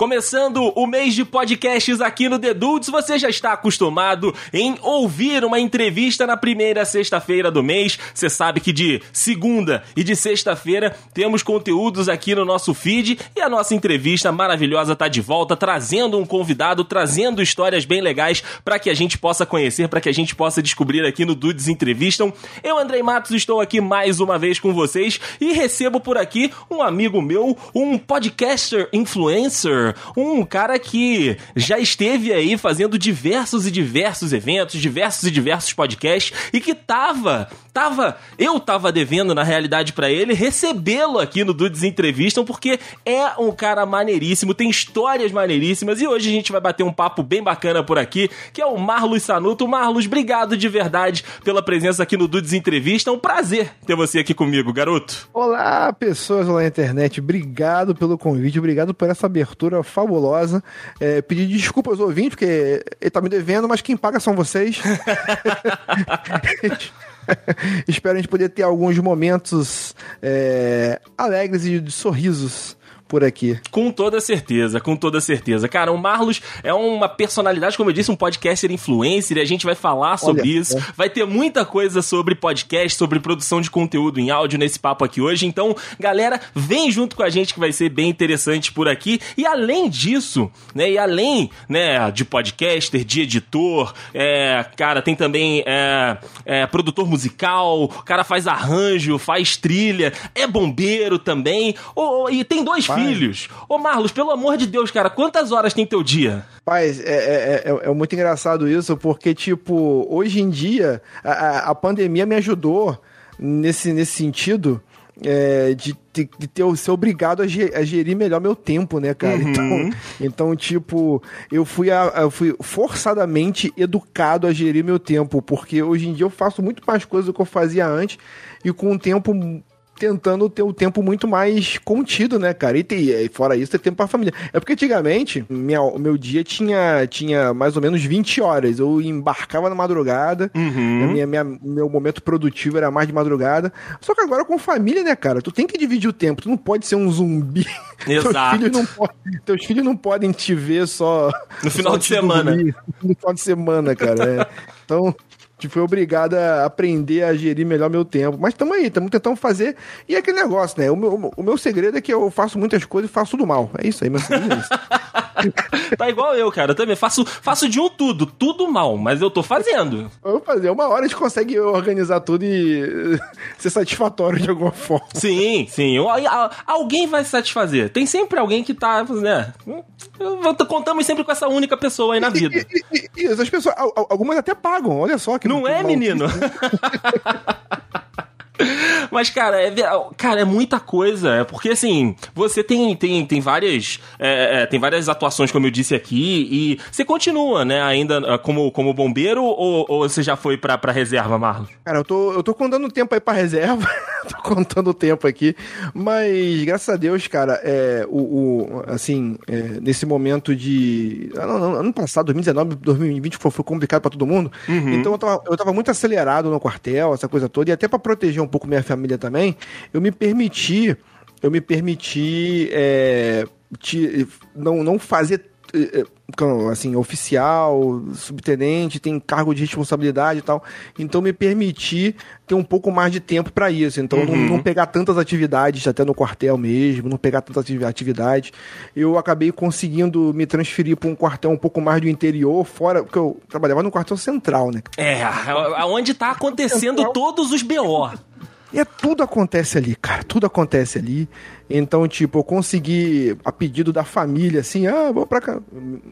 Começando o mês de podcasts aqui no The Dudes, você já está acostumado em ouvir uma entrevista na primeira sexta-feira do mês. Você sabe que de segunda e de sexta-feira temos conteúdos aqui no nosso feed e a nossa entrevista maravilhosa tá de volta, trazendo um convidado, trazendo histórias bem legais para que a gente possa conhecer, para que a gente possa descobrir aqui no Dudes Entrevistam. Eu, Andrei Matos, estou aqui mais uma vez com vocês e recebo por aqui um amigo meu, um podcaster influencer um cara que já esteve aí fazendo diversos e diversos eventos, diversos e diversos podcasts e que tava, tava, eu tava devendo na realidade para ele recebê-lo aqui no Dudes Entrevistam porque é um cara maneiríssimo, tem histórias maneiríssimas e hoje a gente vai bater um papo bem bacana por aqui, que é o Marlos Sanuto. Marlos, obrigado de verdade pela presença aqui no Dudes Entrevista. É um prazer ter você aqui comigo, garoto. Olá, pessoas lá na internet. Obrigado pelo convite, obrigado por essa abertura fabulosa. É, pedir desculpas aos ouvintes, porque ele tá me devendo, mas quem paga são vocês. Espero a gente poder ter alguns momentos é, alegres e de sorrisos por aqui. Com toda certeza, com toda certeza. Cara, o Marlos é uma personalidade, como eu disse, um podcaster influencer, e a gente vai falar sobre Olha, isso. É. Vai ter muita coisa sobre podcast, sobre produção de conteúdo em áudio nesse papo aqui hoje. Então, galera, vem junto com a gente que vai ser bem interessante por aqui. E além disso, né, e além, né, de podcaster, de editor, é, cara, tem também é, é, produtor musical, o cara faz arranjo, faz trilha, é bombeiro também, ou, e tem dois filhos filhos. Ô, Marlos, pelo amor de Deus, cara, quantas horas tem teu dia? Paz, é, é, é, é muito engraçado isso, porque, tipo, hoje em dia, a, a pandemia me ajudou nesse, nesse sentido. É, de, de, de, ter, ser obrigado a, a, gerir melhor meu tempo, né, cara? Uhum. Então, então, tipo, eu fui, a, eu fui forçadamente educado a gerir meu tempo, porque hoje em dia eu faço muito mais coisas do que eu fazia antes e com um tempo tentando ter o tempo muito mais contido, né, cara? E, e fora isso, ter tempo pra família. É porque antigamente, minha, o meu dia tinha, tinha mais ou menos 20 horas. Eu embarcava na madrugada, uhum. minha, minha, meu momento produtivo era mais de madrugada. Só que agora com família, né, cara? Tu tem que dividir o tempo, tu não pode ser um zumbi. Exato. teus, filhos não pode, teus filhos não podem te ver só. No final só de semana. Dormir, no final de semana, cara. É. Então foi obrigada a aprender a gerir melhor meu tempo. Mas estamos aí, estamos tentando fazer. E é aquele negócio, né? O meu, o meu segredo é que eu faço muitas coisas e faço tudo mal. É isso aí, meu segredo é isso. tá igual eu, cara. Eu também faço, faço de um tudo, tudo mal, mas eu tô fazendo. Eu vou fazer. Uma hora a gente consegue organizar tudo e ser satisfatório de alguma forma. Sim, sim. Alguém vai se satisfazer. Tem sempre alguém que tá, né? Contamos sempre com essa única pessoa aí na vida. E, e, e, e as pessoas, algumas até pagam, olha só que não é, menino? Mas, cara, é, cara, é muita coisa. É porque, assim, você tem, tem, tem várias. É, é, tem várias atuações, como eu disse aqui, e você continua, né, ainda ah, como, como bombeiro ou, ou você já foi pra, pra reserva, Marlon? Cara, eu tô, eu tô contando tempo aí pra reserva. tô contando o tempo aqui. Mas, graças a Deus, cara, é, o, o assim, é, nesse momento de. Ano, ano passado, 2019, 2020 foi, foi complicado pra todo mundo. Uhum. Então eu tava, eu tava muito acelerado no quartel, essa coisa toda, e até pra proteger um pouco minha família também, eu me permiti, eu me permiti é, te, não, não fazer é, é, assim, oficial, subtenente, tem cargo de responsabilidade e tal. Então me permiti ter um pouco mais de tempo para isso. Então uhum. não, não, pegar tantas atividades até no quartel mesmo, não pegar tantas atividades. Eu acabei conseguindo me transferir para um quartel um pouco mais do interior, fora, porque eu trabalhava no quartel central, né? É, aonde tá acontecendo central. todos os BO. E é, tudo acontece ali, cara. Tudo acontece ali. Então, tipo, eu consegui, a pedido da família, assim, ah, vou pra cá,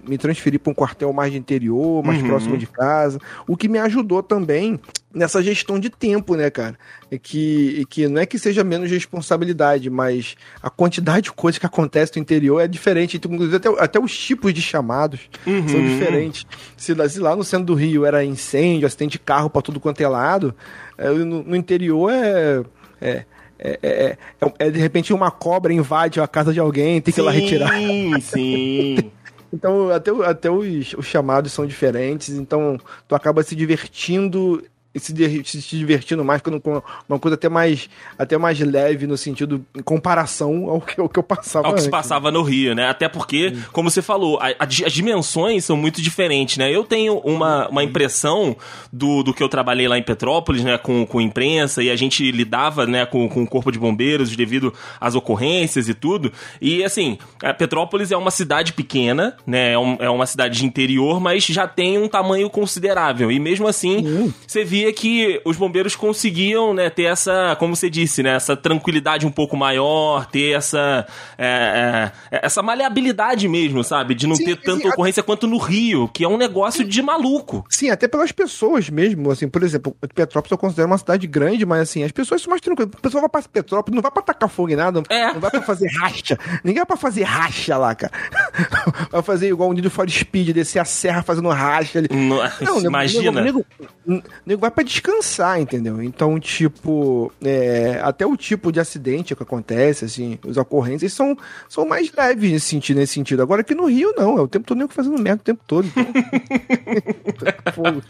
me transferir para um quartel mais de interior, mais uhum. próximo de casa. O que me ajudou também nessa gestão de tempo, né, cara? É que, que não é que seja menos responsabilidade, mas a quantidade de coisas que acontece no interior é diferente. Então, inclusive, até, até os tipos de chamados uhum. são diferentes. Se, se, lá no centro do Rio era incêndio, acidente de carro para tudo quanto é lado, é, no, no, interior é, é é, é, é, é, de repente uma cobra invade a casa de alguém, tem que sim, ir lá retirar. Sim, sim. então, até, até os, os chamados são diferentes, então tu acaba se divertindo se, se divertindo mais, com uma coisa até mais, até mais leve no sentido, em comparação ao que, ao que eu passava Ao que se passava no Rio, né? Até porque, Sim. como você falou, a, a, as dimensões são muito diferentes, né? Eu tenho uma, uma impressão do, do que eu trabalhei lá em Petrópolis, né? Com, com imprensa e a gente lidava, né? Com, com o corpo de bombeiros devido às ocorrências e tudo. E, assim, Petrópolis é uma cidade pequena, né? É, um, é uma cidade de interior, mas já tem um tamanho considerável. E mesmo assim, uhum. você via que os bombeiros conseguiam, né, ter essa, como você disse, né, essa tranquilidade um pouco maior, ter essa é, é, essa maleabilidade mesmo, sabe? De não sim, ter tanta sim, ocorrência a... quanto no Rio, que é um negócio sim. de maluco. Sim, até pelas pessoas mesmo, assim, por exemplo, Petrópolis eu considero uma cidade grande, mas assim, as pessoas são mais tranquilas. O pessoal vai pra Petrópolis, não vai pra tacar fogo em nada, é. não vai pra fazer racha. Ninguém vai pra fazer racha lá, cara. vai fazer igual um Need for Speed, descer a serra fazendo racha ali. Não, imagina. Nego, nego, nego vai pra descansar, entendeu? Então, tipo, é, até o tipo de acidente que acontece, assim, os ocorrências são, são mais leves nesse sentido, nesse sentido. Agora aqui no Rio, não, é o tempo todo nego fazendo merda o tempo todo. Então...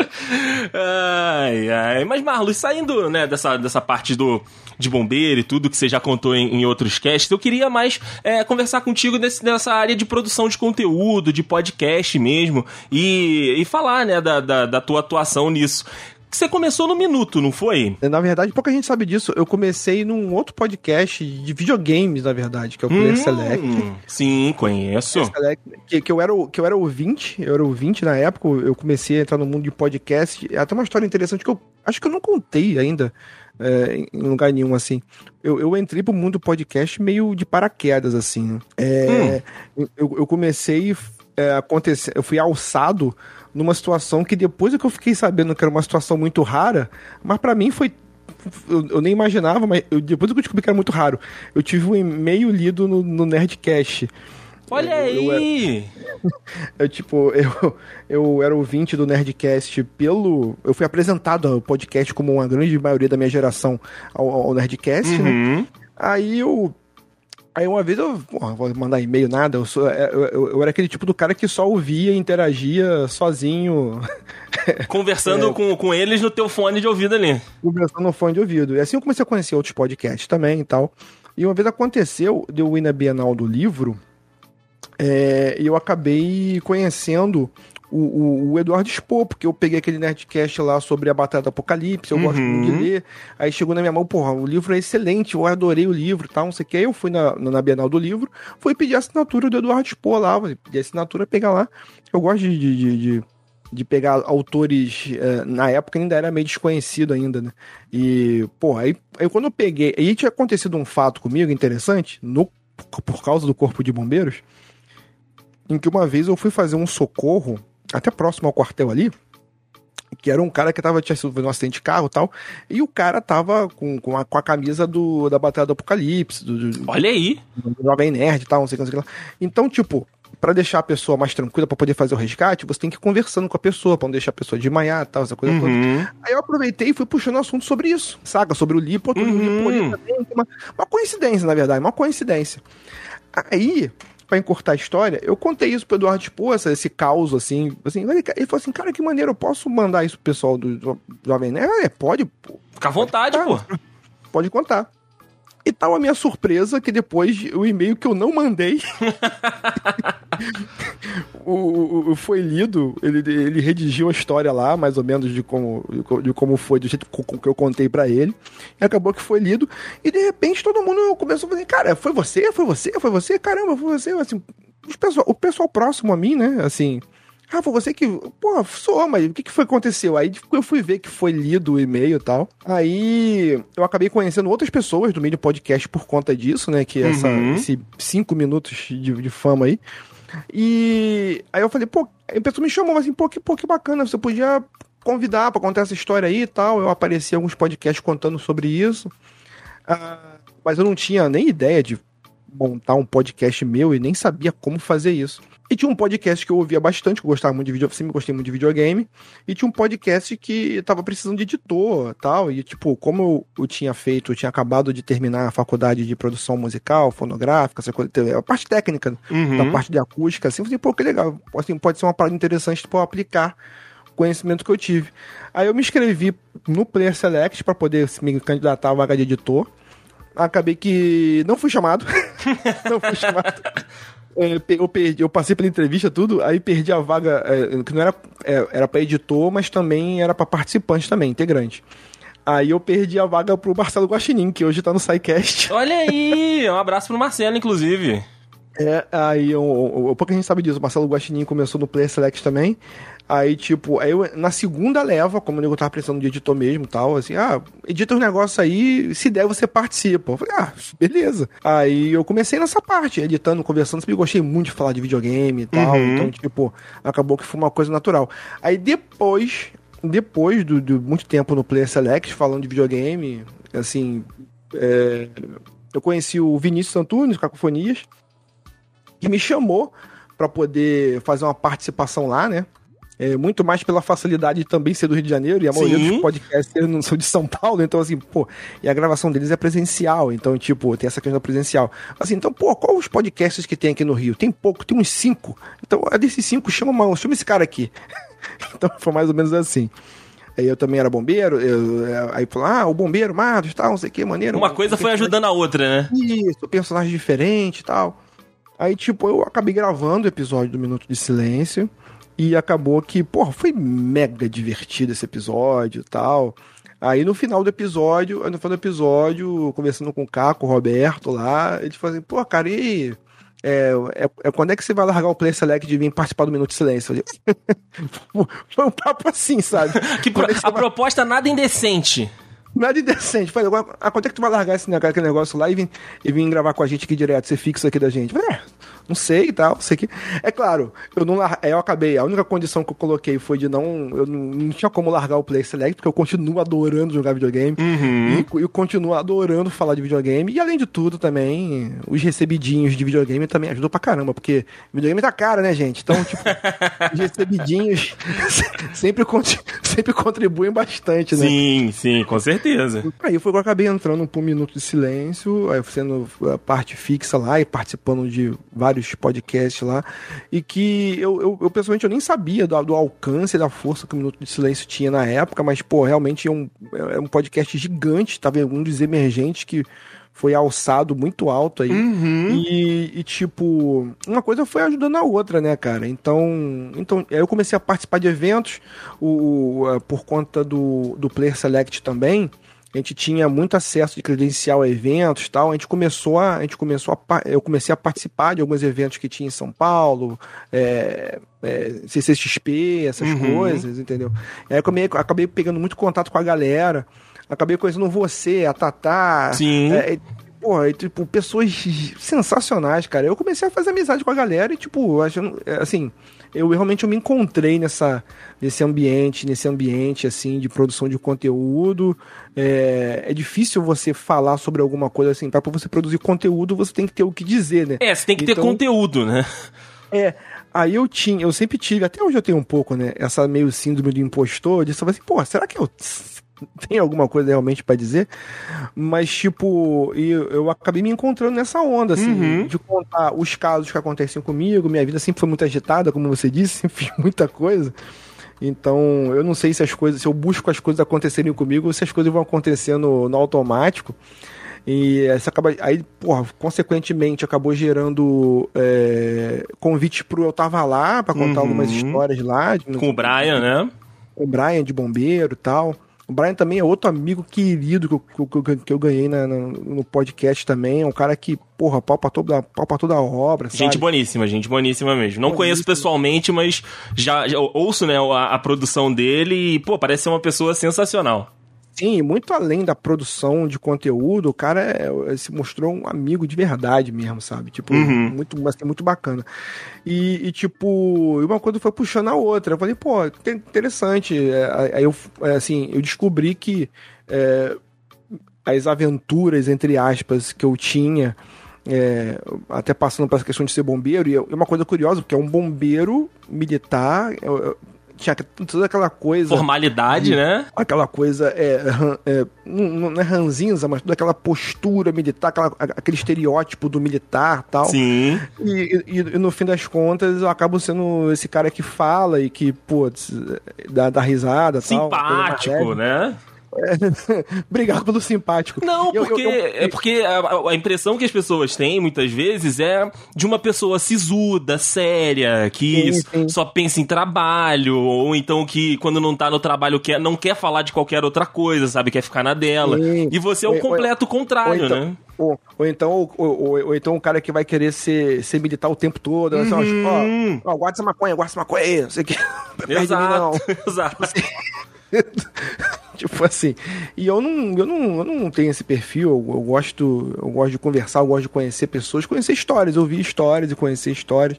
Ai, ai. Mas, Marlos, saindo, né, dessa, dessa parte do, de bombeiro e tudo que você já contou em, em outros casts, eu queria mais é, conversar contigo nesse, nessa área de produção de conteúdo, de podcast mesmo, e, e falar, né, da, da, da tua atuação nisso. Você começou no Minuto, não foi? Na verdade, pouca gente sabe disso. Eu comecei num outro podcast de videogames, na verdade, que é o Player hum, Select. Sim, conheço. Select, que, que, eu era, que eu era ouvinte, eu era ouvinte na época, eu comecei a entrar no mundo de podcast. É até uma história interessante que eu acho que eu não contei ainda é, em lugar nenhum, assim. Eu, eu entrei pro mundo do podcast meio de paraquedas, assim. Né? É, hum. eu, eu comecei é, acontecer, eu fui alçado numa situação que depois é que eu fiquei sabendo que era uma situação muito rara, mas para mim foi eu, eu, nem imaginava, mas eu, depois que eu descobri que era muito raro, eu tive um e-mail lido no, no Nerdcast. Olha eu, aí! Eu, eu, tipo, eu, eu era ouvinte do Nerdcast pelo. Eu fui apresentado ao podcast como uma grande maioria da minha geração ao, ao Nerdcast, né? uhum. né? Aí eu Aí uma vez eu, porra, vou mandar e-mail, nada, eu, sou, é, eu, eu, eu, era aquele tipo do cara que só ouvia e interagia sozinho. Conversando é, com, com eles no teu fone de ouvido ali. Conversando no fone de ouvido. E assim eu comecei a conhecer outros podcasts também e tal. E uma vez aconteceu, deu ir na Bienal do livro, é, e eu acabei conhecendo o, o, o, Eduardo Expo, porque eu peguei aquele Nerdcast lá sobre a Batalha do Apocalipse, eu uhum. gosto muito de uhum. ler. Aí chegou na minha mão, porra, o livro é excelente, eu adorei o livro tal, não sei o que. Aí eu fui na, na Bienal do livro, fui pedir a assinatura do Eduardo Expo lá, pedir a assinatura, pegar lá. Eu gosto de, de, de, de pegar autores, eh, na época ainda era meio desconhecido ainda, né? E, porra, aí, aí quando eu peguei, aí tinha acontecido um fato comigo interessante, no, por causa do Corpo de Bombeiros, em que uma vez eu fui fazer um socorro até próximo ao quartel ali, que era um cara que tava, tinha sido um acidente de carro e tal, e o cara tava com, com, a, com a camisa do, da Batalha do Apocalipse. Do, do, Olha aí! Do Jovem Nerd e tal, não sei o que, não sei o que lá. Então, tipo, para deixar a pessoa mais tranquila para poder fazer o resgate, você tem que ir conversando com a pessoa, para não deixar a pessoa de manhar tal, essa coisa uhum. toda. Aí eu aproveitei e fui puxando o assunto sobre isso, saca? Sobre o Lipo, uhum. o Lipo ali também. Uma, uma coincidência, na verdade, uma coincidência. Aí, para encurtar a história, eu contei isso pro Eduardo Esposa, esse caos, assim, assim, ele falou assim, cara, que maneiro, eu posso mandar isso pro pessoal do Jovem Nerd? É, pode, pô. Fica à vontade, pô. Pode contar. E tal a minha surpresa que depois o e-mail que eu não mandei o, o, foi lido, ele, ele redigiu a história lá, mais ou menos de como, de como foi, do jeito que eu contei para ele. E acabou que foi lido. E de repente todo mundo começou a fazer, cara, foi você? Foi você? Foi você? Caramba, foi você? Assim, pessoal, o pessoal próximo a mim, né? Assim, ah, foi você que. Pô, sou, mas o que, que foi aconteceu? Aí eu fui ver que foi lido o e-mail e tal. Aí eu acabei conhecendo outras pessoas do meio podcast por conta disso, né? Que é essa, uhum. esse cinco minutos de, de fama aí. E aí eu falei, pô, a pessoa me chamou assim, pô, que, pô, que bacana, você podia convidar para contar essa história aí e tal. Eu apareci em alguns podcasts contando sobre isso. Ah, mas eu não tinha nem ideia de montar um podcast meu e nem sabia como fazer isso. E tinha um podcast que eu ouvia bastante, que eu gostava muito de vídeo, sempre gostei muito de videogame, e tinha um podcast que tava precisando de editor tal, e tipo, como eu, eu tinha feito, eu tinha acabado de terminar a faculdade de produção musical, fonográfica, essa coisa, a parte técnica, uhum. da parte de acústica, assim, eu falei, pô, que legal, assim, pode ser uma parada interessante para aplicar conhecimento que eu tive. Aí eu me inscrevi no Player Select para poder me candidatar à vaga de editor. Acabei que não fui chamado. não fui chamado. É, eu, perdi, eu passei pela entrevista, tudo, aí perdi a vaga, é, que não era, é, era para editor, mas também era para participante também, integrante. Aí eu perdi a vaga pro Marcelo Guaxinim, que hoje tá no SciCast. Olha aí, um abraço pro Marcelo, inclusive. É, aí eu, pouca gente sabe disso, o Marcelo Guaxinim começou no Player Select também. Aí, tipo, aí eu, na segunda leva, como eu tava precisando de editor mesmo e tal, assim, ah, edita os negócios aí, se der você participa. Eu falei, ah, beleza. Aí eu comecei nessa parte, editando, conversando, sempre gostei muito de falar de videogame e tal, uhum. então, tipo, acabou que foi uma coisa natural. Aí depois, depois do, do muito tempo no Player Select, falando de videogame, assim, é, eu conheci o Vinícius Antunes, Cacofonias, que me chamou para poder fazer uma participação lá, né? É, muito mais pela facilidade de também ser do Rio de Janeiro, e a maioria Sim. dos podcasts não são de São Paulo, então assim, pô, e a gravação deles é presencial, então, tipo, tem essa questão presencial. Assim, então, pô, qual os podcasts que tem aqui no Rio? Tem pouco, tem uns cinco. Então, a desses cinco, chama, uma, chama esse cara aqui. então, foi mais ou menos assim. Aí eu também era bombeiro, eu, é, aí falou, ah, o bombeiro, Matos, tal, não sei o que, maneiro. Uma coisa foi ajudando a outra, né? Isso, personagem diferente e tal. Aí, tipo, eu acabei gravando o episódio do Minuto de Silêncio. E acabou que, porra, foi mega divertido esse episódio e tal. Aí no final do episódio, no final do episódio, conversando com o Caco, o Roberto lá, eles falam assim, pô, cara, e é, é, é, quando é que você vai largar o Play Select de vir participar do Minuto de Silêncio? Foi um papo assim, sabe? que pro, a vai... proposta nada indecente. Nada indecente. Falei, agora, quando é que tu vai largar esse, aquele negócio lá e vir, e vir gravar com a gente aqui direto, ser fixo aqui da gente? Falei, é, não sei e tal, sei que. É claro, eu não eu acabei, a única condição que eu coloquei foi de não. Eu não, não tinha como largar o Play Select, porque eu continuo adorando jogar videogame. Uhum. E eu continuo adorando falar de videogame. E além de tudo, também, os recebidinhos de videogame também ajudam pra caramba, porque videogame tá caro, né, gente? Então, tipo, os recebidinhos sempre, sempre contribuem bastante, né? Sim, sim, com certeza. Aí foi que eu acabei entrando por um minuto de silêncio, aí sendo a parte fixa lá e participando de vários podcasts lá, e que eu, eu, eu pessoalmente eu nem sabia do, do alcance da força que o Minuto de Silêncio tinha na época, mas, pô, realmente é um, é um podcast gigante, tava um dos emergentes que foi alçado muito alto aí. Uhum. E, e, tipo, uma coisa foi ajudando a outra, né, cara? Então, então aí eu comecei a participar de eventos o, o, por conta do, do Player Select também a gente tinha muito acesso de credencial a eventos tal. A gente começou a, a gente começou a, eu comecei a participar de alguns eventos que tinha em São Paulo, é, é, CCXP, essas uhum. coisas, entendeu? E aí eu acabei, acabei, pegando muito contato com a galera, acabei conhecendo você, a Tatá. Sim. É, é porra, tipo, pessoas sensacionais, cara. Eu comecei a fazer amizade com a galera e, tipo, achando, é, assim, eu realmente eu me encontrei nessa, nesse ambiente, nesse ambiente assim de produção de conteúdo. É, é difícil você falar sobre alguma coisa assim. Para você produzir conteúdo, você tem que ter o que dizer, né? É, você tem que então, ter conteúdo, né? É. Aí eu tinha, eu sempre tive, até hoje eu tenho um pouco, né? Essa meio síndrome do impostor, de assim, pô, será que eu tem alguma coisa realmente para dizer, mas tipo, eu, eu acabei me encontrando nessa onda, assim, uhum. de contar os casos que acontecem comigo. Minha vida sempre foi muito agitada, como você disse, sempre fiz muita coisa. Então, eu não sei se as coisas, se eu busco as coisas acontecerem comigo ou se as coisas vão acontecendo no automático. E essa acaba, aí, porra, consequentemente acabou gerando é, convite pro Eu Tava Lá para contar uhum. algumas histórias lá. De, Com o Brian, né? Com o Brian de bombeiro e tal. O Brian também é outro amigo querido que eu, que eu, que eu ganhei na, no podcast também. É um cara que, porra, pau pra toda, pau pra toda a obra. Gente sabe? boníssima, gente boníssima mesmo. Não conheço pessoalmente, mas já, já ouço né, a, a produção dele e, pô, parece ser uma pessoa sensacional. Sim, muito além da produção de conteúdo, o cara é, se mostrou um amigo de verdade mesmo, sabe? Tipo, uhum. muito, assim, muito bacana. E, e, tipo, uma coisa foi puxando a outra. Eu falei, pô, interessante. É, aí eu, é, assim, eu descobri que é, as aventuras, entre aspas, que eu tinha, é, até passando para essa questão de ser bombeiro, e é uma coisa curiosa, porque é um bombeiro militar, tinha toda aquela coisa. Formalidade, de, né? Aquela coisa, é, é, não, não é ranzinza, mas toda aquela postura militar, aquela, aquele estereótipo do militar tal. Sim. E, e, e, no fim das contas, eu acabo sendo esse cara que fala e que, pô, dá, dá risada Simpático, tal, né? Obrigado pelo simpático. Não, porque, eu, eu, eu... é porque a, a, impressão que as pessoas têm, muitas vezes, é de uma pessoa sisuda, séria, que sim, sim. só pensa em trabalho, ou então que quando não tá no trabalho quer, não quer falar de qualquer outra coisa, sabe? Quer ficar na dela. Sim. E você é o completo ou, contrário, então, né? Ou, ou, então, ou, ou, ou, então o cara que vai querer ser, ser militar o tempo todo. Uhum. Assim, ó, ó, guarda essa maconha, guarda essa maconha aí, não sei o que. Exato, exato. Tipo assim. E eu não, eu não, eu não tenho esse perfil. Eu, eu, gosto, eu gosto de conversar, eu gosto de conhecer pessoas, conhecer histórias, ouvir histórias e conhecer histórias.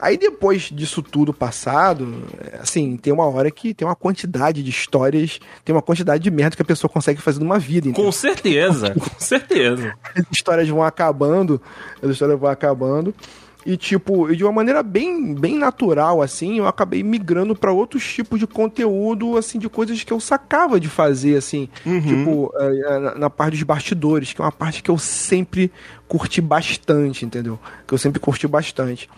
Aí depois disso tudo passado, assim, tem uma hora que tem uma quantidade de histórias, tem uma quantidade de merda que a pessoa consegue fazer numa vida. Com certeza, com certeza. As histórias vão acabando, as histórias vão acabando. E, tipo, de uma maneira bem, bem natural, assim, eu acabei migrando para outros tipos de conteúdo, assim, de coisas que eu sacava de fazer, assim. Uhum. Tipo, é, é, na, parte dos bastidores, que é uma parte que eu sempre curti bastante, entendeu? Que eu sempre curti bastante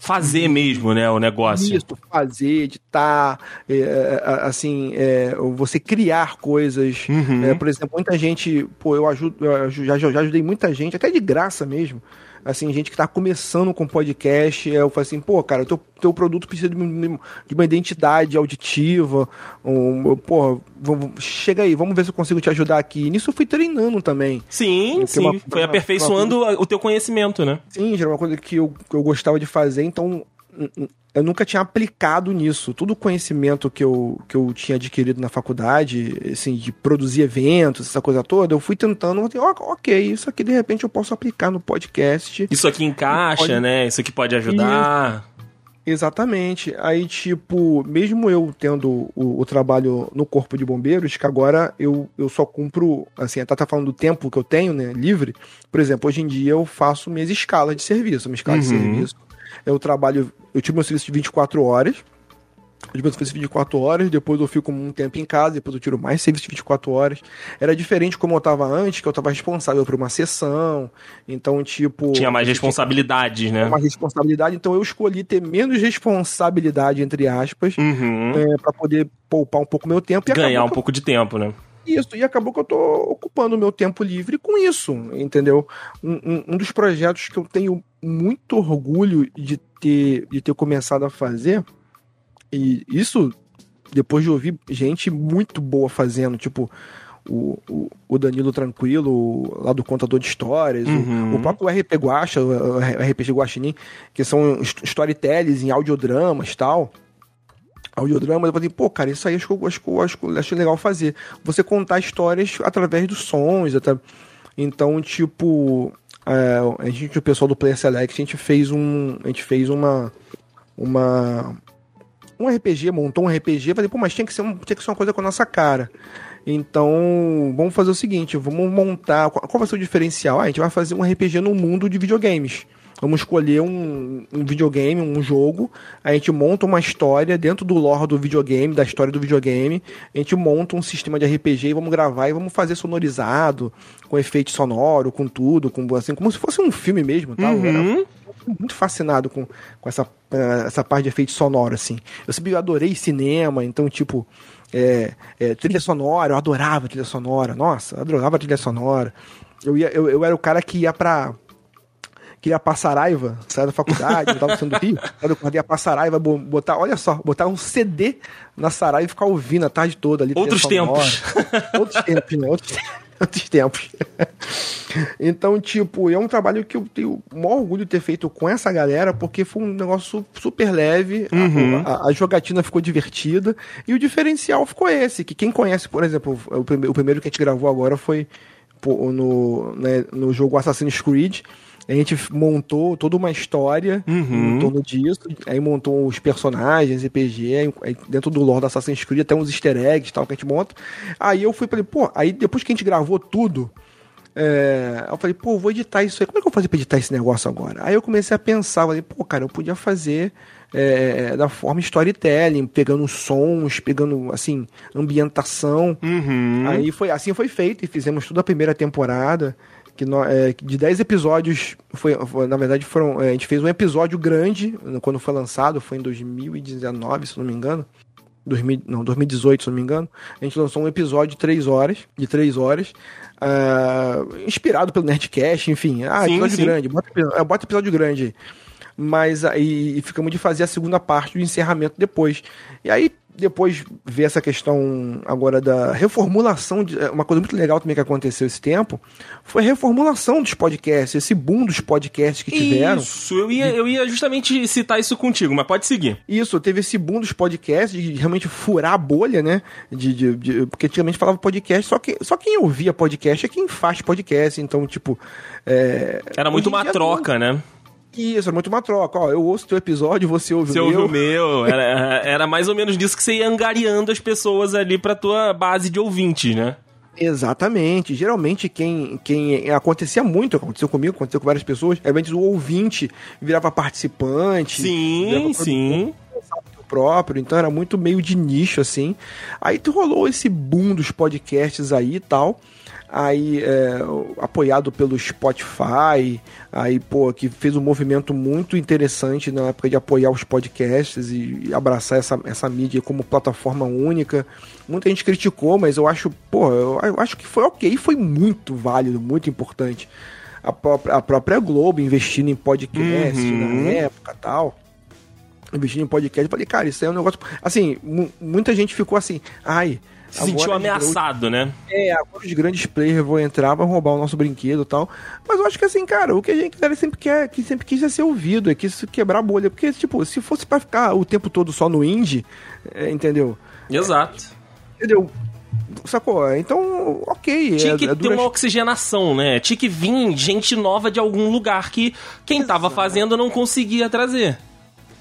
fazer mesmo, né, o negócio. Isso, fazer, editar, é, é assim, é, você criar coisas. Uhum. É, por exemplo, muita gente, pô, eu ajudo, eu já, já ajudei muita gente, até de graça mesmo, assim, gente que tá começando com podcast, eu falo assim, pô, cara, teu, teu produto precisa de, de uma identidade auditiva, um, pô, chega aí, vamos ver se eu consigo te ajudar aqui. E nisso eu fui treinando também. Sim, sim, uma, foi aperfeiçoando uma, o teu conhecimento, né? Sim, era uma coisa que eu, que eu gostava de fazer, então eu nunca tinha aplicado nisso. Todo o conhecimento que eu, que eu tinha adquirido na faculdade, assim, de produzir eventos, essa coisa toda, eu fui tentando, oh, ok, isso aqui de repente eu posso aplicar no podcast. Isso aqui encaixa, pode... né? Isso aqui pode ajudar. Exatamente. Aí, tipo, mesmo eu tendo o, o, trabalho no Corpo de Bombeiros, que agora eu, eu só cumpro, assim, a Tata falando do tempo que eu tenho, né, livre. Por exemplo, hoje em dia eu faço minhas escalas de serviço, minha escala uhum. de serviço eu trabalho, eu tive meu serviço de 24 horas. Eu tive meu serviço de 24 horas, depois eu fico um tempo em casa, depois eu tiro mais serviço de 24 horas. Era diferente como eu estava antes, que eu estava responsável por uma sessão. Então, tipo. Tinha mais responsabilidades, né? Mais responsabilidade, então eu escolhi ter menos responsabilidade, entre aspas, uhum. é, para poder poupar um pouco meu tempo e ganhar um pouco de tempo, né? Isso, e acabou que eu tô ocupando o meu tempo livre com isso, entendeu? Um, um, dos projetos que eu tenho muito orgulho de ter, de ter começado a fazer, e isso depois de ouvir gente muito boa fazendo, tipo o, o, o Danilo Tranquilo, lá do Contador de Histórias, uhum. o, o, próprio RP Guacha, o RPG Guaxinim, que são storytellings em audiodramas e tal audiodrama, eu falei, pô, cara, isso aí acho que eu acho, acho legal fazer. Você contar histórias através dos sons, até. Então, tipo, é, a gente, o pessoal do Player Select, a gente fez um. A gente fez uma. Uma. Um RPG, montou um RPG, falei, pô, mas tinha que ser, um, tinha que ser uma coisa com a nossa cara. Então, vamos fazer o seguinte, vamos montar. Qual vai ser o diferencial? Ah, a gente vai fazer um RPG no mundo de videogames. Vamos escolher um, um, videogame, um jogo, a gente monta uma história dentro do lore do videogame, da história do videogame, a gente monta um sistema de RPG e vamos gravar e vamos fazer sonorizado, com efeito sonoro, com tudo, com assim, como se fosse um filme mesmo, tá? Uhum. muito fascinado com, com essa, uh, essa parte de efeito sonoro, assim. Eu sempre adorei cinema, então, tipo, é, é, trilha sonora, eu adorava trilha sonora, nossa, adorava trilha sonora. Eu, ia, eu, eu era o cara que ia pra queria passar raiva, sair da faculdade, eu tava sendo do Rio, eu ia passar raiva, botar, olha só, botar um CD na Saraiva e ficar ouvindo a tarde toda ali. Outros tempos. Outros tempos, né? Outros, outros tempos. então, tipo, é um trabalho que eu tenho o maior orgulho de ter feito com essa galera, porque foi um negócio super leve, uhum. a, a, a, jogatina ficou divertida, e o diferencial ficou esse, que quem conhece, por exemplo, o, o primeiro que a gente gravou agora foi no, né, no jogo Assassin's Creed, a gente montou toda uma história uhum. em torno disso. Aí montou os personagens, RPG, aí dentro do lore da Assassin's Creed, até uns easter eggs tal que a gente monta. Aí eu fui falei, pô, aí depois que a gente gravou tudo, é, eu falei, pô, vou editar isso aí. Como é que eu vou fazer pra editar esse negócio agora? Aí eu comecei a pensar, falei, pô, cara, eu podia fazer é, da forma storytelling, pegando sons, pegando, assim, ambientação. Uhum. Aí foi, assim foi feito e fizemos toda a primeira temporada. Que no, é, de 10 episódios, foi, foi, na verdade, foram. É, a gente fez um episódio grande quando foi lançado, foi em 2019, se não me engano. 2000, não, 2018, se não me engano. A gente lançou um episódio de 3 horas, de 3 horas, uh, inspirado pelo Nerdcast, enfim. Ah, sim, episódio sim. grande, bota, é, bota episódio grande aí mas aí ficamos de fazer a segunda parte do encerramento depois. E aí depois ver essa questão agora da reformulação, de, uma coisa muito legal também que aconteceu esse tempo, foi a reformulação dos podcasts, esse boom dos podcasts que tiveram. Isso, eu ia, eu ia justamente citar isso contigo, mas pode seguir. Isso, teve esse boom dos podcasts, de realmente furar a bolha, né? De, de, de porque antigamente falava podcast, só, que, só quem ouvia podcast é quem faz podcast, então, tipo. É, Era muito uma troca, né? Isso, era muito uma troca. Ó, eu ouço teu episódio, você ouve você o meu. Você ouve o meu. Era, era mais ou menos disso que você ia angariando as pessoas ali pra tua base de ouvintes, né? Exatamente. Geralmente quem, quem acontecia muito, aconteceu comigo, aconteceu com várias pessoas, realmente o ouvinte virava participante. Sim, virava sim. Próprio, então era muito meio de nicho assim. Aí tu rolou esse boom dos podcasts aí e tal aí é, apoiado pelo Spotify, aí pô, que fez um movimento muito interessante na época de apoiar os podcasts e abraçar essa, essa mídia como plataforma única. Muita gente criticou, mas eu acho, pô, eu acho que foi ok, foi muito válido, muito importante. A própria, a própria Globo investindo em podcast uhum. na época tal investindo em podcast, eu falei, cara, isso aí é um negócio. Assim, muita gente ficou assim, ai, se sentiu ameaçado, né? É, agora os grandes players vão entrar, vão roubar o nosso brinquedo e tal. Mas eu acho que assim, cara, o que a gente sempre quer, que sempre quis é ser ouvido, é que isso quebrar a bolha. Porque, tipo, se fosse para ficar o tempo todo só no indie, é, entendeu? Exato. Entendeu? Sacou? Então, ok. Tinha é, que é, ter uma oxigenação, né? Tinha que vir gente nova de algum lugar que quem Exato. tava fazendo não conseguia trazer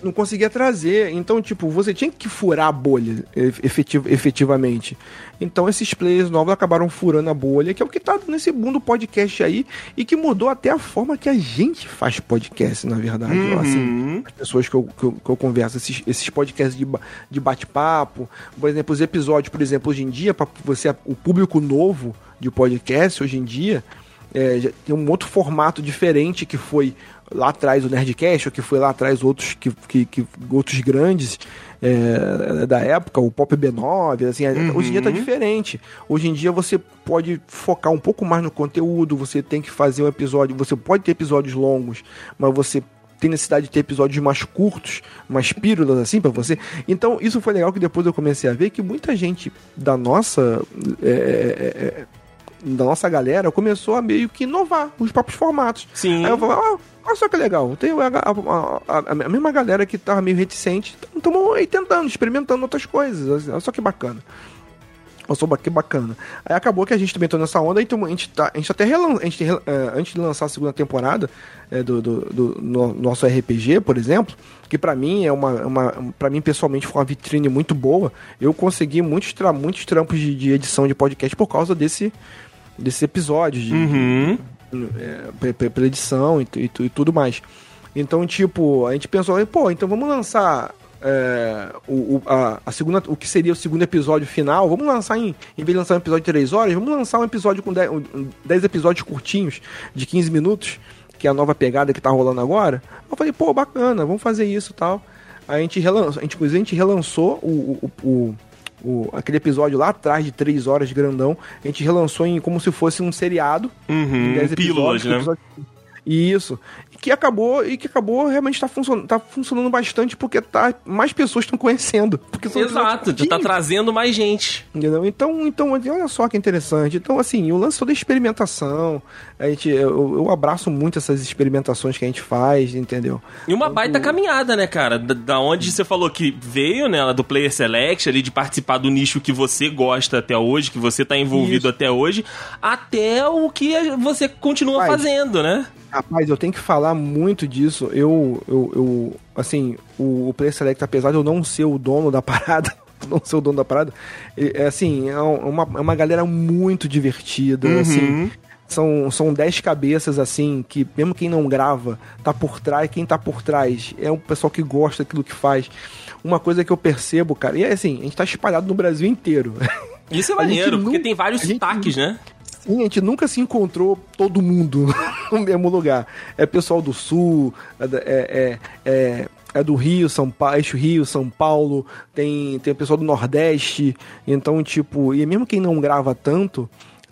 não conseguia trazer. Então, tipo, você tinha que furar a bolha efetiv efetivamente. Então, esses players novos acabaram furando a bolha, que é o que tá nesse mundo podcast aí, e que mudou até a forma que a gente faz podcast, na verdade. Uhum. Assim, as pessoas que eu, que eu, que eu converso, esses, esses podcasts de, de bate-papo, por exemplo, os episódios, por exemplo, hoje em dia, para você, o público novo de podcast, hoje em dia, é, tem um outro formato diferente que foi lá atrás o Nerdcast, ou que foi lá atrás outros, que, que, que outros grandes é, da época, o Pop B9, assim, uhum. hoje em dia tá diferente. Hoje em dia você pode focar um pouco mais no conteúdo, você tem que fazer um episódio, você pode ter episódios longos, mas você tem necessidade de ter episódios mais curtos, mais pílulas assim para você. Então isso foi legal que depois eu comecei a ver que muita gente da nossa é, é, é da nossa galera começou a meio que inovar os próprios formatos. Sim. Aí eu falei, ah, olha só que legal, tem a, a, a, a mesma galera que tava meio reticente, estamos aí tentando, experimentando outras coisas. Olha só que bacana. Olha só que bacana. Aí acabou que a gente também entrou nessa onda, então a gente, tá, a gente até relan, a gente, é, antes de lançar a segunda temporada é, do, do, do no, nosso RPG, por exemplo, que para mim é uma, uma para mim pessoalmente foi uma vitrine muito boa. Eu consegui muitos, tra muitos trampos de, de edição de podcast por causa desse desses episódios, de, uhum. É, pela edição e, e, e, tudo mais. Então, tipo, a gente pensou, pô, então vamos lançar é, o, a, a, segunda, o que seria o segundo episódio final, vamos lançar em, em vez de lançar um episódio de 3 horas, vamos lançar um episódio com 10, 10 episódios curtinhos, de 15 minutos, que é a nova pegada que tá rolando agora. Eu falei, pô, bacana, vamos fazer isso e tal. A gente relançou, a gente, a gente relançou o, o, o o, aquele episódio lá atrás de três horas de grandão, a gente relançou em como se fosse um seriado. Uhum, pílulas, né? Episódio... Isso que acabou e que acabou realmente tá, funcionando, tá funcionando bastante porque tá, mais pessoas estão conhecendo. Exato, já tá trazendo mais gente. Entendeu? Então, então, olha só que interessante. Então, assim, o lance toda experimentação. A gente, eu, eu abraço muito essas experimentações que a gente faz, entendeu? E uma então, baita caminhada, né, cara? Da, da, onde você falou que veio, né, do Player Select, ali de participar do nicho que você gosta até hoje, que você tá envolvido Isso. até hoje, até o que você continua fazendo, né? Rapaz, eu tenho que falar muito disso. Eu, eu, eu assim, o, o Play Select, apesar de eu não ser o dono da parada, não ser o dono da parada, é assim, é uma, é uma galera muito divertida, uhum. assim são, são dez cabeças, assim, que mesmo quem não grava tá por trás, quem tá por trás é um pessoal que gosta daquilo que faz. Uma coisa que eu percebo, cara, e é assim, a gente tá espalhado no Brasil inteiro. Isso é maneiro, porque tem vários sotaques, né? Sim, a gente nunca se encontrou todo mundo no mesmo lugar. É pessoal do Sul, é, é, é, é do Rio, São Paulo, Rio, São Paulo, tem, tem pessoal do Nordeste. Então, tipo, e mesmo quem não grava tanto,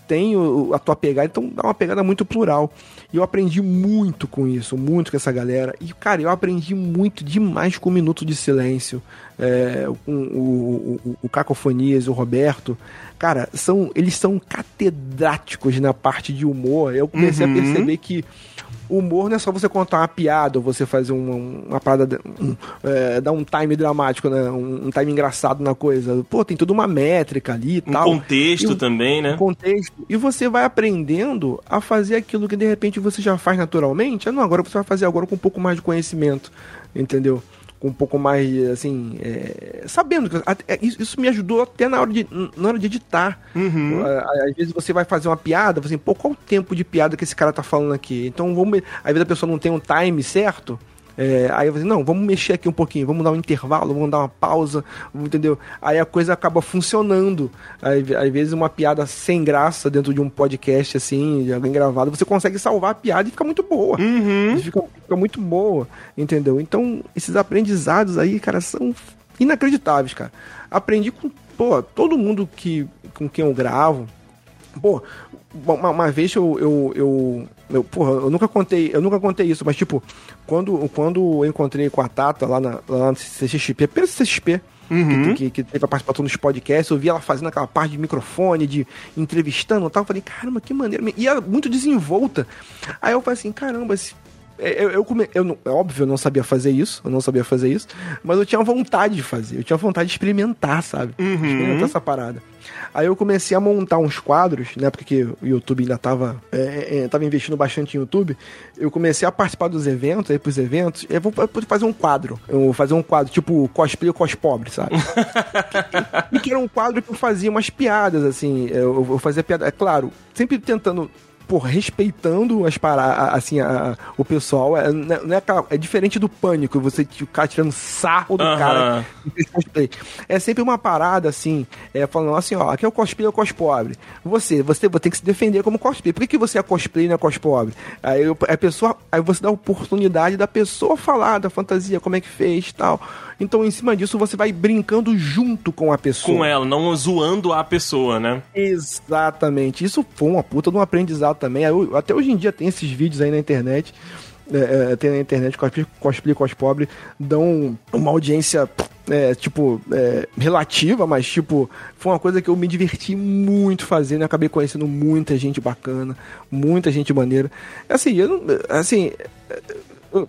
tem o, a tua pegada, então dá uma pegada muito plural. E eu aprendi muito com isso, muito com essa galera. E, cara, eu aprendi muito demais com o Minuto de Silêncio, é, com o, o, o Cacofonias, o Roberto. Cara, são, eles são catedráticos na parte de humor. Eu comecei uhum. a perceber que o humor não é só você contar uma piada ou você fazer uma, uma parada, um, é, dar um time dramático, né? Um, um, time engraçado na coisa. Pô, tem toda uma métrica ali e um tal. contexto e, também, né? contexto. E você vai aprendendo a fazer aquilo que de repente você já faz naturalmente. Ah, não, agora você vai fazer agora com um pouco mais de conhecimento, entendeu? Com um pouco mais, assim, é, sabendo. Que, é, isso me ajudou até na hora de, na hora de editar. Uhum. Às vezes você vai fazer uma piada, você, pô, qual o tempo de piada que esse cara tá falando aqui? Então, vamos, às vezes a pessoa não tem um time certo, é, aí eu falei, não, vamos mexer aqui um pouquinho, vamos dar um intervalo, vamos dar uma pausa, entendeu? Aí a coisa acaba funcionando. Aí, às vezes uma piada sem graça dentro de um podcast, assim, de alguém gravado, você consegue salvar a piada e fica muito boa. Uhum. Fica, fica muito boa, entendeu? Então, esses aprendizados aí, cara, são inacreditáveis, cara. Aprendi com, pô, todo mundo que, com quem eu gravo. Pô, uma, uma vez eu, eu, eu, eu, porra, eu nunca contei, eu nunca contei isso, mas tipo, quando, quando eu encontrei com a Tata lá, na, lá no CXP, apenas CXP, Uhum. Que, que, que, teve a participação nos podcasts, eu vi ela fazendo aquela parte de microfone, de entrevistando e tal. Eu falei, caramba, que maneiro. E ela muito desenvolta. Aí eu falei assim, caramba, esse é, eu, eu, come... eu é óbvio, eu não sabia fazer isso, eu não sabia fazer isso, mas eu tinha vontade de fazer, eu tinha vontade de experimentar, sabe? Uhum. Experimentar essa parada. Aí eu comecei a montar uns quadros, né? Porque o YouTube ainda tava, é, é, tava investindo bastante em YouTube. Eu comecei a participar dos eventos, aí pros eventos. Eu vou, eu vou fazer um quadro. Eu vou fazer um quadro tipo cosplay cos pobre, sabe? e que era um quadro que eu fazia umas piadas, assim. Eu, eu fazia piada, é claro, sempre tentando por respeitando as paradas, assim, a, a, o pessoal. É, é, é, é, diferente do pânico, você ficar tirando sarro do uhum. cara. É sempre uma parada, assim, é, falando assim, ó, aqui é o cosplay é o cos pobre. Você, você tem que se defender como cosplay. Por que, que você é cosplay e não é cos pobre? Aí a pessoa. Aí você dá a oportunidade da pessoa falar da fantasia, como é que fez tal. Então, em cima disso, você vai brincando junto com a pessoa. Com ela, não zoando a pessoa, né? Exatamente. Isso foi uma puta de um aprendizado também. Até hoje em dia tem esses vídeos aí na internet. É, é, tem na internet cosplay, cosplay cospobre dão uma audiência é, tipo é, relativa mas tipo foi uma coisa que eu me diverti muito fazendo acabei conhecendo muita gente bacana muita gente maneira assim eu assim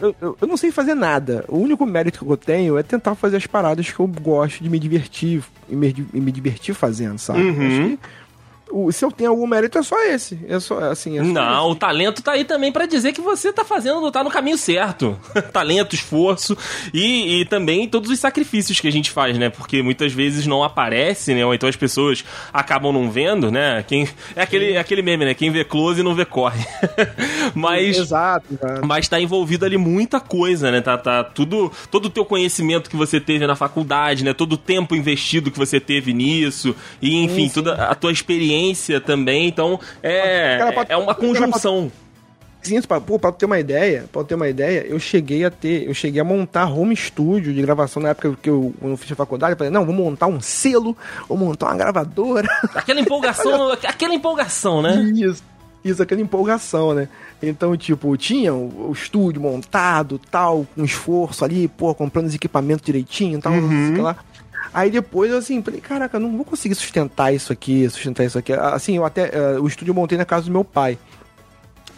eu, eu, eu, não sei fazer nada. O único mérito que eu tenho é tentar fazer as paradas que eu gosto de me divertir e me, e me divertir fazendo, sabe? Uhum o, se eu tenho algum mérito, é só esse. É só, assim, é só Não, esse. o talento tá aí também para dizer que você tá fazendo, tá no caminho certo. talento, esforço e, e, também todos os sacrifícios que a gente faz, né? Porque muitas vezes não aparece, né? Ou então as pessoas acabam não vendo, né? Quem, é aquele, é aquele meme, né? Quem vê close não vê corre. mas, exato, exato, mas tá envolvido ali muita coisa, né? Tá, tá tudo, todo o teu conhecimento que você teve na faculdade, né? Todo o tempo investido que você teve nisso e, enfim, toda a tua experiência experiência também, então é, cara, é uma conjunção. Sim, pra, pô, pra ter uma ideia, pra ter uma ideia, eu cheguei a ter, eu cheguei a montar home studio de gravação na época que eu, eu fiz a faculdade, eu falei, não, vou montar um selo, vou montar uma gravadora. Aquela empolgação, aquela empolgação, né? Isso, isso, aquela empolgação, né? Então, tipo, tinha o, o estúdio montado, tal, com esforço ali, pô, comprando os equipamentos direitinho, tal, uhum. sei lá. Aí depois eu assim, falei, caraca, não vou conseguir sustentar isso aqui, sustentar isso aqui. Assim, eu até. Uh, o estúdio eu montei na casa do meu pai.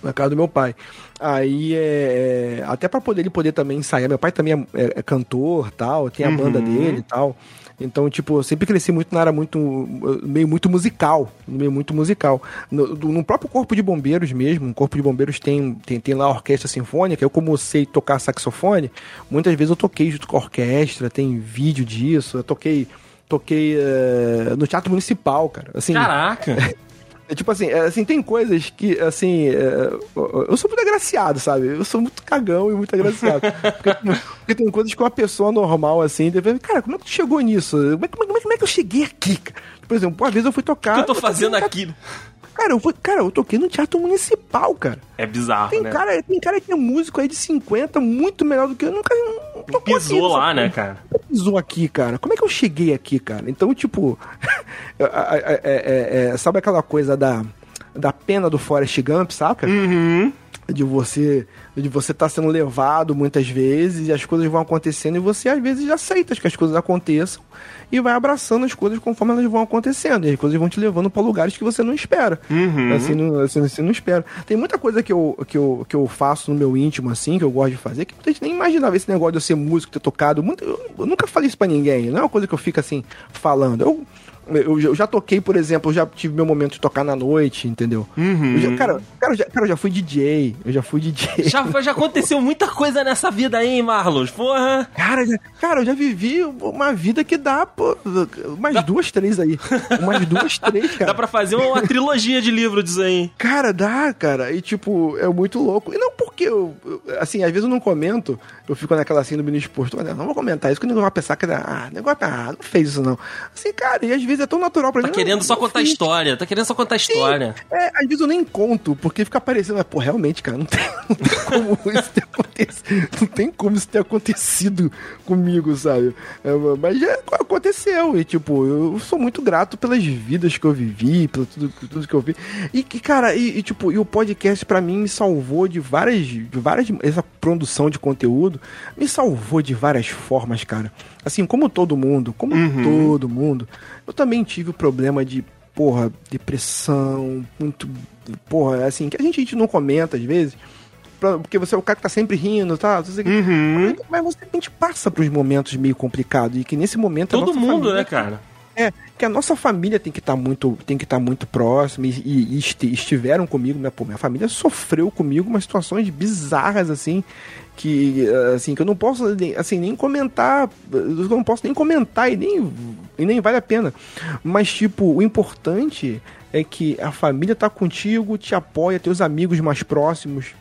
Na casa do meu pai. Aí é. é até para poder ele poder também ensaiar. Meu pai também é, é, é cantor tal, tem a uhum. banda dele e tal. Então, tipo, eu sempre cresci muito na área muito. meio muito musical. Meio muito musical. No, no, próprio Corpo de Bombeiros mesmo, no Corpo de Bombeiros tem, tem, tem lá a orquestra sinfônica. Eu, como sei tocar saxofone, muitas vezes eu toquei junto com a orquestra, tem vídeo disso. Eu toquei. Toquei uh, no Teatro Municipal, cara. Assim, Caraca! É, tipo assim, é, assim, tem coisas que, assim, é, eu sou muito agraciado, sabe? Eu sou muito cagão e muito agraciado. porque, porque, tem coisas que uma pessoa normal, assim, deve cara, como é que tu chegou nisso? Como é, como é, como é que eu cheguei aqui? Por exemplo, uma vez eu fui tocar. O que eu tô fazendo eu aqui? Cara, eu, fui, cara, eu toquei no Teatro Municipal, cara. É bizarro, tem né? Cara, tem cara que é músico aí de 50, muito melhor do que eu. Nunca tocou Pisou lá, né, cara? Pisou aqui, cara. Como é que eu cheguei aqui, cara? Então, tipo... é, é, é, sabe aquela coisa da, da pena do Forrest Gump, saca? Uhum. De você de você estar tá sendo levado muitas vezes e as coisas vão acontecendo e você às vezes aceita que as coisas aconteçam e vai abraçando as coisas conforme elas vão acontecendo. E as coisas vão te levando para lugares que você não espera. Uhum. Assim, não, assim, assim, não espera. Tem muita coisa que eu, que, eu, que eu faço no meu íntimo, assim, que eu gosto de fazer, que muita gente nem imaginava esse negócio de eu ser músico, ter tocado. Muito, eu, eu nunca falei isso pra ninguém. Não é uma coisa que eu fico assim, falando. Eu eu, eu, já toquei, por exemplo, eu já tive meu momento de tocar na noite, entendeu? Uhum. Já, cara, cara, eu já, cara, eu já fui DJ. Eu já fui DJ. Já, já aconteceu muita coisa nessa vida aí, hein, Marlos? Porra! Cara, já, cara, eu já vivi uma vida que dá, pô, umas dá... duas, três aí. Umas duas, três, cara. Dá pra fazer uma trilogia de livro disso aí. Cara, dá, cara. E, tipo, é muito louco. E não porque eu, assim, às vezes eu não comento, eu fico naquela assim do mini exposto, não vou comentar isso, que o negócio vai pensar que, ah, negócio, ah, não fez isso não. Assim, cara, e às vezes é tão natural pra tá mim. Tá querendo só contar fiz. história, tá querendo só contar Sim. história. É, às vezes eu nem conto, porque fica parecendo, mas, pô, realmente, cara, não tem, não tem como isso ter acontecido. Não tem como isso ter acontecido comigo, sabe? É, mas já aconteceu. E, tipo, eu sou muito grato pelas vidas que eu vivi, pelo tudo, tudo que eu vi. E, cara, e, e tipo, e o podcast pra mim me salvou de várias. De várias essa produção de conteúdo me salvou de várias formas, cara. Assim, como todo mundo, como uhum. todo mundo, eu também tive o problema de, porra, depressão, muito. Porra, assim, que a gente, a gente não comenta às vezes porque você é o cara que tá sempre rindo, tá? Uhum. Mas você a gente passa pros momentos meio complicados e que nesse momento todo mundo, família, né, cara? É, que a nossa família tem que estar tá muito, tem que estar tá muito próxima e, e, e, estiveram comigo, minha, pô, minha família sofreu comigo umas situações bizarras assim, que assim que eu não posso assim nem comentar eu não posso nem comentar e nem, e nem vale a pena. Mas tipo o importante é que a família tá contigo te apoia teus amigos mais próximos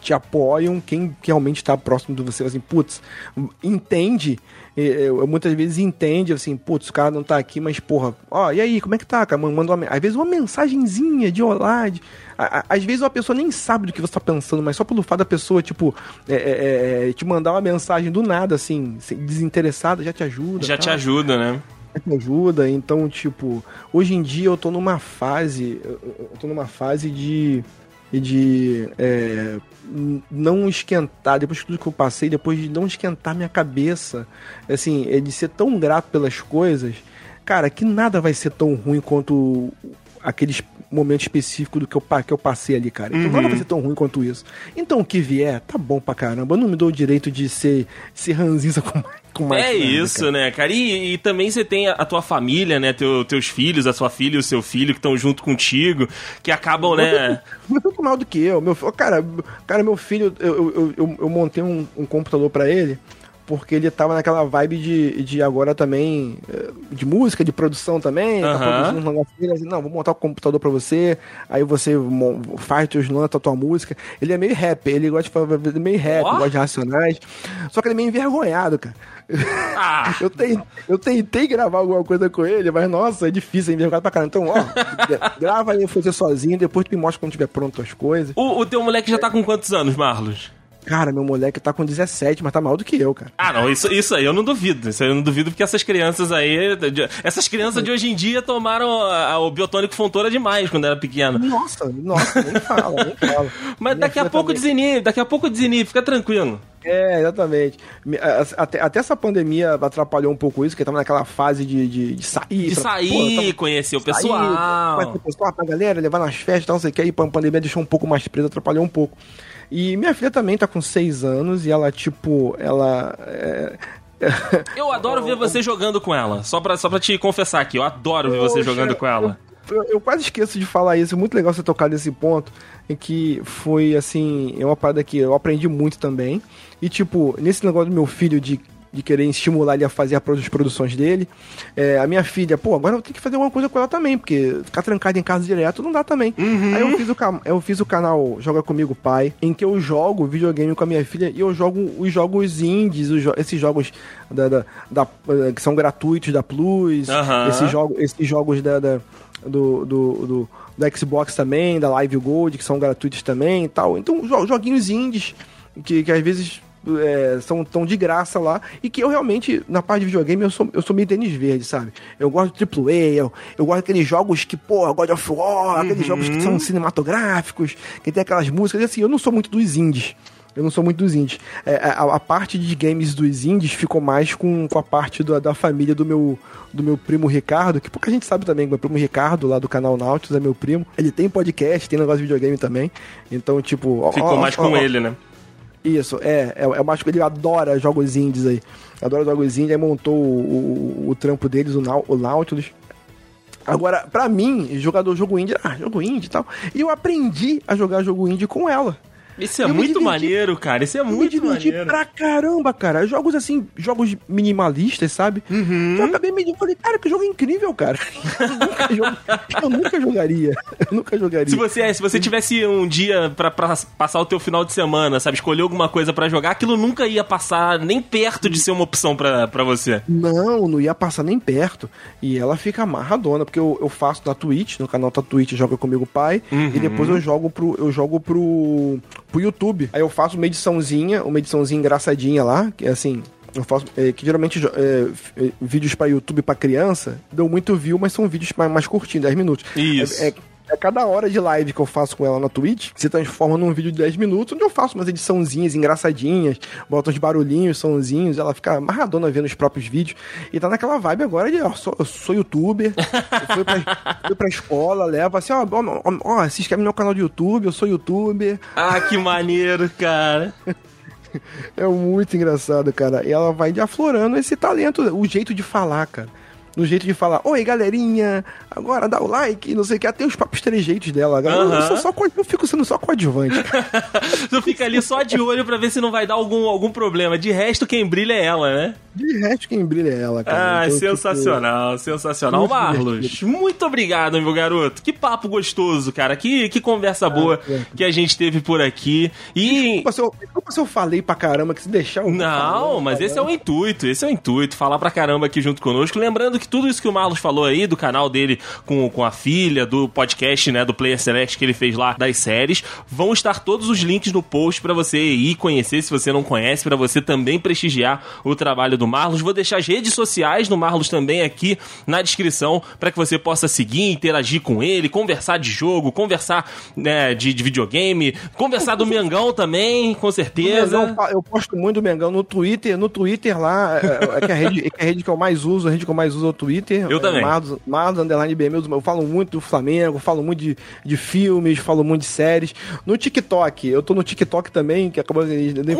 te apoiam. Quem realmente está próximo de você assim putz entende eu, muitas vezes entende assim putz o cara não tá aqui mas porra ó e aí como é que tá cara manda uma, às vezes uma mensagenzinha de olá de, às vezes uma pessoa nem sabe do que você está pensando, mas só pelo fato da pessoa, tipo, é, é, é, te mandar uma mensagem do nada, assim, desinteressada, já te ajuda. Já tá? te ajuda, né? Já te ajuda. Então, tipo, hoje em dia eu tô numa fase. Eu tô numa fase de. De é, não esquentar, depois de tudo que eu passei, depois de não esquentar minha cabeça, assim, é de ser tão grato pelas coisas, cara, que nada vai ser tão ruim quanto aqueles momento específico do que eu, que eu passei ali, cara. Então uhum. nada vai ser tão ruim quanto isso. Então o que vier, tá bom pra caramba. Eu não me dou o direito de ser, ser ranzinza com com mais. É isso, cara. né, cara? E, e, também você tem a, a, tua família, né? Teu, teus filhos, a sua filha e o seu filho que estão junto contigo, que acabam, né? Muito mal do que eu. Meu, cara, cara, meu filho, eu, eu, eu, eu montei um, um computador para ele porque ele tava naquela vibe de, de agora também, eh, de música, de produção também, uhum. tá produzindo um negócio assim, não, vou montar o um computador pra você, aí você faz teus lança a tua música. Ele é meio rap, ele gosta de fazer meio rap, oh? gosta de racionais, só que ele é meio envergonhado, cara. Ah. Eu, tentei, eu tentei gravar alguma coisa com ele, mas nossa, é difícil, é envergonhado pra caramba. Então, ó, grava aí você sozinho, depois tu me mostra quando tiver pronto as coisas. O, o teu moleque já tá com quantos anos, Marlos? Cara, meu moleque tá com 17, mas tá mal do que eu, cara. Ah, não, isso, isso aí eu não duvido. Isso aí eu não duvido porque essas crianças aí. Essas crianças de hoje em dia tomaram a, a, o biotônico fontora demais quando era pequeno. Nossa, nossa, nem fala, nem fala. Mas daqui a pouco desinibe, daqui a pouco desinibe, fica tranquilo. É, exatamente. Até, até, essa pandemia atrapalhou um pouco isso, porque tava naquela fase de, de, de sair. De pra, sair, pô, conhecer o pessoal. Conhecer o pessoal, pra galera, levar nas festas, não sei o que, aí a pandemia deixou um pouco mais preso, atrapalhou um pouco. E minha filha também tá com seis anos e ela, tipo, ela. É... Eu adoro ver você jogando com ela. Só pra, só pra te confessar aqui, eu adoro ver você jogando com ela. Eu, eu, quase esqueço de falar isso, é muito legal você tocar nesse ponto, que foi assim, é uma parada que eu aprendi muito também. E tipo, nesse negócio do meu filho de de querer estimular ele a fazer as produções dele. É, a minha filha, pô, agora eu tenho que fazer alguma coisa com ela também, porque ficar trancada em casa direto não dá também. Uhum. Aí eu fiz, o, eu fiz o canal Joga Comigo Pai, em que eu jogo videogame com a minha filha e eu jogo os jogos indies, os, esses jogos da, da, da, que são gratuitos da Plus, uhum. esses, jogo, esses jogos da, da do, do, do, do, Xbox também, da Live Gold, que são gratuitos também e tal. Então, joguinhos indies, que, que às vezes é, são tão de graça lá. E que eu realmente, na parte de videogame, eu sou, eu sou meio tênis verde, sabe? Eu gosto de AAA, eu, eu gosto daqueles jogos que, pô, God of War, aqueles uhum. jogos que são cinematográficos, que tem aquelas músicas. E assim, eu não sou muito dos indies. Eu não sou muito dos indies. É, a, a, parte de games dos indies ficou mais com, com a parte do, da família do meu, do meu primo Ricardo, que pouca gente sabe também, meu primo Ricardo, lá do canal Nautilus, é meu primo. Ele tem podcast, tem negócio de videogame também. Então, tipo. Ficou ó, mais ó, com ó, ele, né? Isso, é, é, é mais que ele adora jogos indies aí. Adora jogos indies, aí montou o, o, o trampo deles, o, o Nautilus. Agora, pra mim, jogador jogo indie, ah, jogo indie e tal. E eu aprendi a jogar jogo indie com ela. Isso é muito maneiro, cara. Isso é muito me maneiro. pra caramba, cara. Jogos assim, jogos minimalistas, sabe? Uhum. Eu acabei me falei, cara, que jogo incrível, cara. eu, nunca eu nunca jogaria. Eu nunca jogaria. Se você, é, se você tivesse um dia pra, pra passar o teu final de semana, sabe, escolher alguma coisa para jogar, aquilo nunca ia passar nem perto de ser uma opção pra, pra você. Não, não ia passar nem perto. E ela fica amarradona, porque eu, eu faço na Twitch, no canal da Twitch, joga comigo pai, uhum. e depois eu jogo pro. Eu jogo pro pro YouTube. Aí eu faço uma ediçãozinha, uma ediçãozinha engraçadinha lá, que é assim, eu faço é, que geralmente é, é, vídeos para YouTube para criança dão muito view, mas são vídeos mais, mais curtinhos, 10 minutos. Isso. É, é, é, cada hora de live que eu faço com ela na Twitch, se transforma num vídeo de 10 minutos, onde eu faço umas ediçãozinhas engraçadinhas, boto uns barulhinhos, sonzinhos, ela fica amarradona vendo os próprios vídeos. E tá naquela vibe agora de, ó, sou, eu sou youtuber, eu fui pra, fui pra escola, leva assim, ó, ó, ó, ó, se inscreve no meu canal de YouTube, eu sou youtuber. Ah, que maneiro, cara. é muito engraçado, cara. E ela vai aflorando esse talento, o jeito de falar, cara no jeito de falar, oi galerinha, agora dá o like, não sei o que, até os papos trejeitos dela. Uh -huh. eu, só, eu fico sendo só coadjuvante. tu fica ali só de olho para ver se não vai dar algum, algum problema. De resto, quem brilha é ela, né? De resto, quem brilha é ela, cara. Ah, então, sensacional, tipo... sensacional. Muito Marlos, divertido. muito obrigado, meu garoto. Que papo gostoso, cara. Que, que conversa boa é, é. que a gente teve por aqui. E. Desculpa se eu, desculpa se eu falei pra caramba, que se deixar. Não, mas esse é o intuito, esse é o intuito. Falar pra caramba aqui junto conosco. Lembrando que tudo isso que o Marlos falou aí, do canal dele com, com a filha, do podcast, né, do Player Select que ele fez lá das séries, vão estar todos os links no post para você ir conhecer se você não conhece, para você também prestigiar o trabalho do Marlos. Vou deixar as redes sociais do Marlos também aqui na descrição para que você possa seguir, interagir com ele, conversar de jogo, conversar né, de, de videogame, conversar do Mengão também, com certeza. Mengão, eu posto muito do Mengão no Twitter, no Twitter lá, é, é, é, que a rede, é, que a rede que eu mais uso, a rede que eu mais uso é Twitter. Eu também. Marlos, Marlos Underline BM, eu falo muito do Flamengo, falo muito de, de filmes, falo muito de séries. No TikTok, eu tô no TikTok também, que acabou...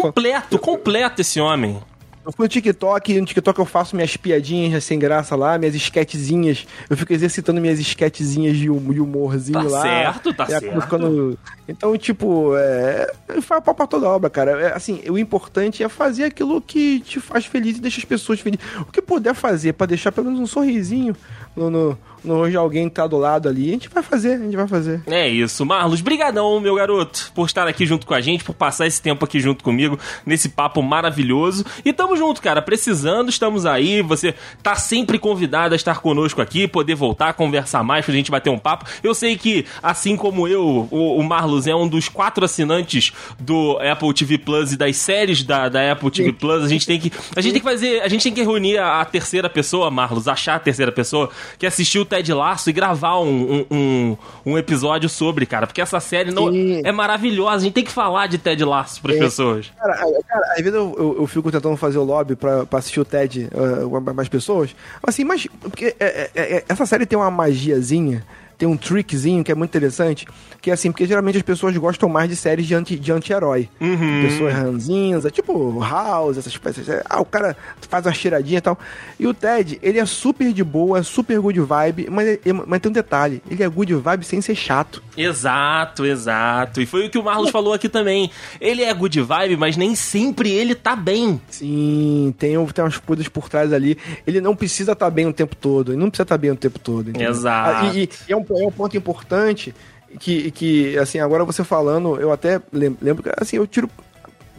Completo, completo esse homem. Eu fui no TikTok, no TikTok eu faço minhas piadinhas sem graça lá, minhas esquetezinhas. Eu fico exercitando minhas esquetezinhas de humorzinho tá lá. Certo, tá certo. Ficando... Então, tipo, é. Faz pau pra toda obra, cara. É, assim, o importante é fazer aquilo que te faz feliz e deixa as pessoas felizes. O que puder fazer para deixar pelo menos um sorrisinho no, no hoje alguém tá do lado ali, a gente vai fazer, a gente vai fazer. É isso. Marlos, brigadão, meu garoto, por estar aqui junto com a gente, por passar esse tempo aqui junto comigo, nesse papo maravilhoso. E tamo junto, cara, precisando, estamos aí, você tá sempre convidado a estar conosco aqui, poder voltar, conversar mais, pra gente bater um papo. Eu sei que, assim como eu, o, o Marlos é um dos quatro assinantes do Apple TV Plus e das séries da, da Apple TV. Plus, a gente tem que a gente tem que fazer, a gente tem que reunir a, a terceira pessoa, Marlos, achar a terceira pessoa que assistiu o Ted Lasso e gravar um, um, um, episódio sobre, cara. Porque essa série não, é maravilhosa. A gente tem que falar de Ted Lasso para as pessoas. Cara, cara, às vezes eu, eu, eu, fico tentando fazer o lobby pra, pra assistir o Ted uh, mais pessoas. Assim, mas porque é, é, é, essa série tem uma magiazinha tem um trickzinho que é muito interessante, que é assim, porque geralmente as pessoas gostam mais de séries de anti-herói. De anti uhum. Pessoas ranzinhas, é tipo House, essas coisas. Ah, o cara faz uma cheiradinha e tal. E o Ted, ele é super de boa, super good vibe, mas, mas tem um detalhe, ele é good vibe sem ser chato. Exato, exato. E foi o que o Marlos falou aqui também. Ele é good vibe, mas nem sempre ele tá bem. Sim, tem, tem umas coisas por trás ali. Ele não precisa estar tá bem o tempo todo. Ele não precisa estar tá bem o tempo todo. Entendeu? Exato. Ah, e, e é, um, é um ponto importante que, que, assim, agora você falando, eu até lembro que, assim, eu tiro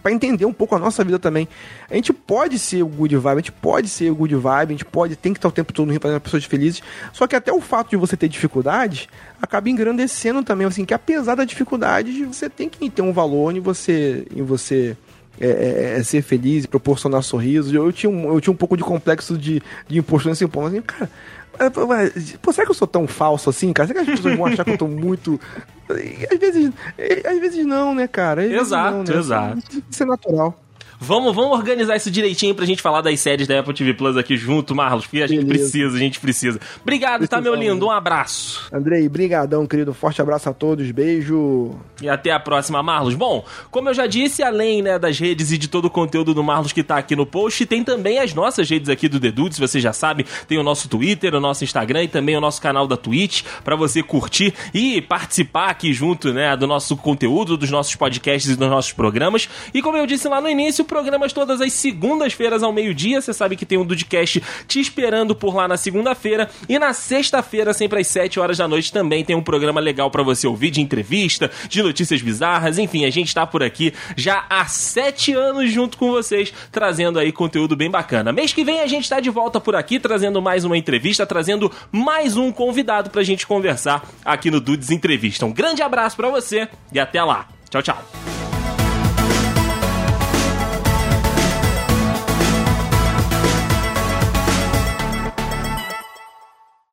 para entender um pouco a nossa vida também. A gente pode ser o good vibe, a gente pode ser o good vibe, a gente pode, tem que estar o tempo todo Rio fazendo pessoas felizes. Só que até o fato de você ter dificuldades acaba engrandecendo também, assim, que apesar da dificuldade, você tem que ter um valor em você, em você é, é, é ser feliz e proporcionar sorrisos. Eu, eu, tinha um, eu tinha um pouco de complexo de, de impostor nesse ponto, assim, cara é, pô, será que eu sou tão falso assim, cara? Será que as pessoas vão achar que eu tô muito. Às vezes, às vezes não, né, cara? Às exato, não, né? exato. Isso é natural. Vamos, vamos organizar isso direitinho pra gente falar das séries da Apple TV Plus aqui junto, Marlos, porque a gente Beleza. precisa, a gente precisa. Obrigado, tá, meu lindo? Um abraço. Andrei, brigadão, querido. Forte abraço a todos, beijo. E até a próxima, Marlos. Bom, como eu já disse, além né, das redes e de todo o conteúdo do Marlos que tá aqui no post, tem também as nossas redes aqui do The Dudes, você já sabe, tem o nosso Twitter, o nosso Instagram e também o nosso canal da Twitch, para você curtir e participar aqui junto, né, do nosso conteúdo, dos nossos podcasts e dos nossos programas. E como eu disse lá no início, programas todas as segundas-feiras ao meio-dia. Você sabe que tem um Dudcast te esperando por lá na segunda-feira. E na sexta-feira, sempre às 7 horas da noite, também tem um programa legal para você ouvir de entrevista, de notícias bizarras. Enfim, a gente tá por aqui já há sete anos junto com vocês, trazendo aí conteúdo bem bacana. Mês que vem a gente tá de volta por aqui, trazendo mais uma entrevista, trazendo mais um convidado pra gente conversar aqui no Dudes Entrevista. Um grande abraço para você e até lá. Tchau, tchau.